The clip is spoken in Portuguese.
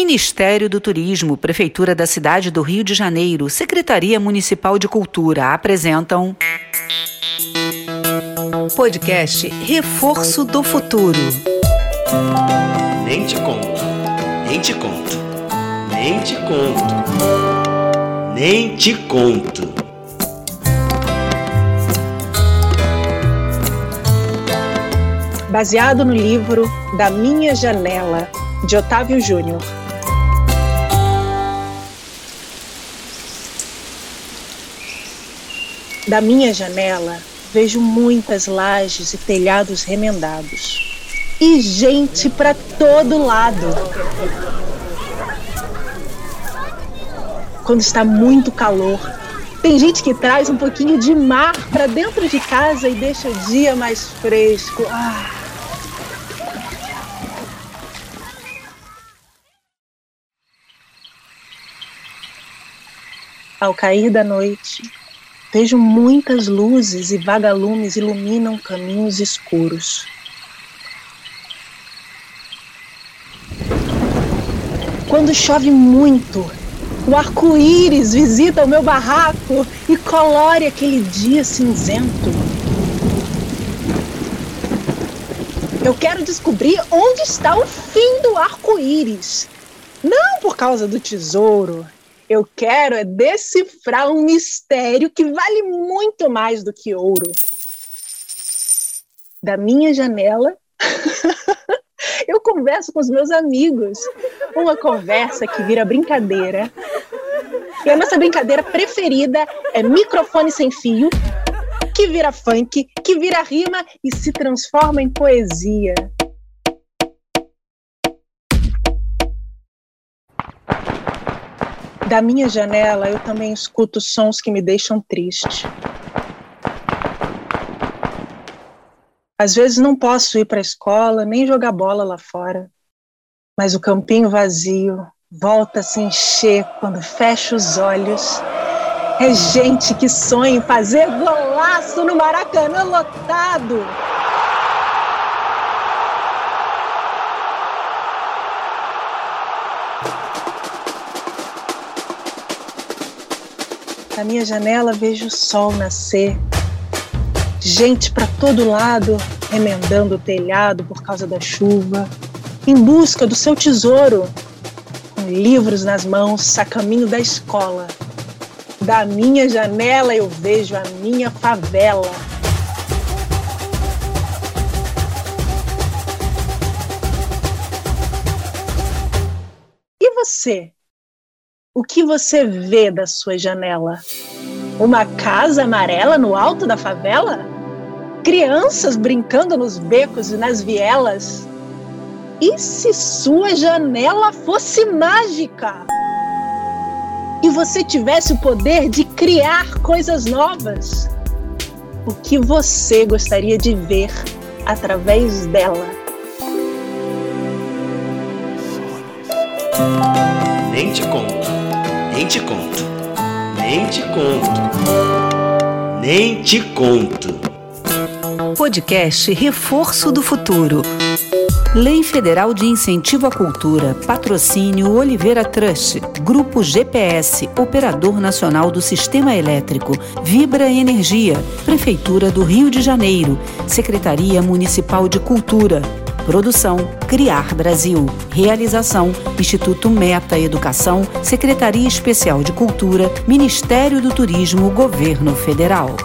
Ministério do Turismo, Prefeitura da Cidade do Rio de Janeiro, Secretaria Municipal de Cultura apresentam. Podcast Reforço do Futuro. Nem te conto, nem te conto, nem te conto, nem te conto. Baseado no livro Da Minha Janela, de Otávio Júnior. Da minha janela, vejo muitas lajes e telhados remendados. E gente para todo lado. Quando está muito calor, tem gente que traz um pouquinho de mar para dentro de casa e deixa o dia mais fresco. Ah. Ao cair da noite, vejo muitas luzes e vagalumes iluminam caminhos escuros. Quando chove muito, o arco-íris visita o meu barraco e colore aquele dia cinzento. Eu quero descobrir onde está o fim do arco-íris. Não por causa do tesouro, eu quero é decifrar um mistério que vale muito mais do que ouro. Da minha janela, eu converso com os meus amigos. Uma conversa que vira brincadeira. E a nossa brincadeira preferida é microfone sem fio, que vira funk, que vira rima e se transforma em poesia. Da minha janela eu também escuto sons que me deixam triste. Às vezes não posso ir para a escola nem jogar bola lá fora, mas o campinho vazio volta a se encher quando fecho os olhos. É gente que sonha em fazer golaço no Maracanã lotado. Da minha janela vejo o sol nascer. Gente para todo lado remendando o telhado por causa da chuva, em busca do seu tesouro, com livros nas mãos, a caminho da escola. Da minha janela eu vejo a minha favela. E você? O que você vê da sua janela? Uma casa amarela no alto da favela? Crianças brincando nos becos e nas vielas? E se sua janela fosse mágica? E você tivesse o poder de criar coisas novas? O que você gostaria de ver através dela? Nem te conto, nem te conto, nem te conto, nem te conto. Podcast Reforço do Futuro. Lei Federal de Incentivo à Cultura, Patrocínio Oliveira Trust, Grupo GPS, Operador Nacional do Sistema Elétrico, Vibra Energia, Prefeitura do Rio de Janeiro, Secretaria Municipal de Cultura, Produção Criar Brasil. Realização Instituto Meta Educação, Secretaria Especial de Cultura, Ministério do Turismo, Governo Federal.